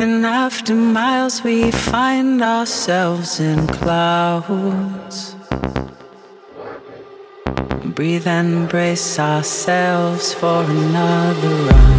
And after miles, we find ourselves in clouds. Breathe and brace ourselves for another round.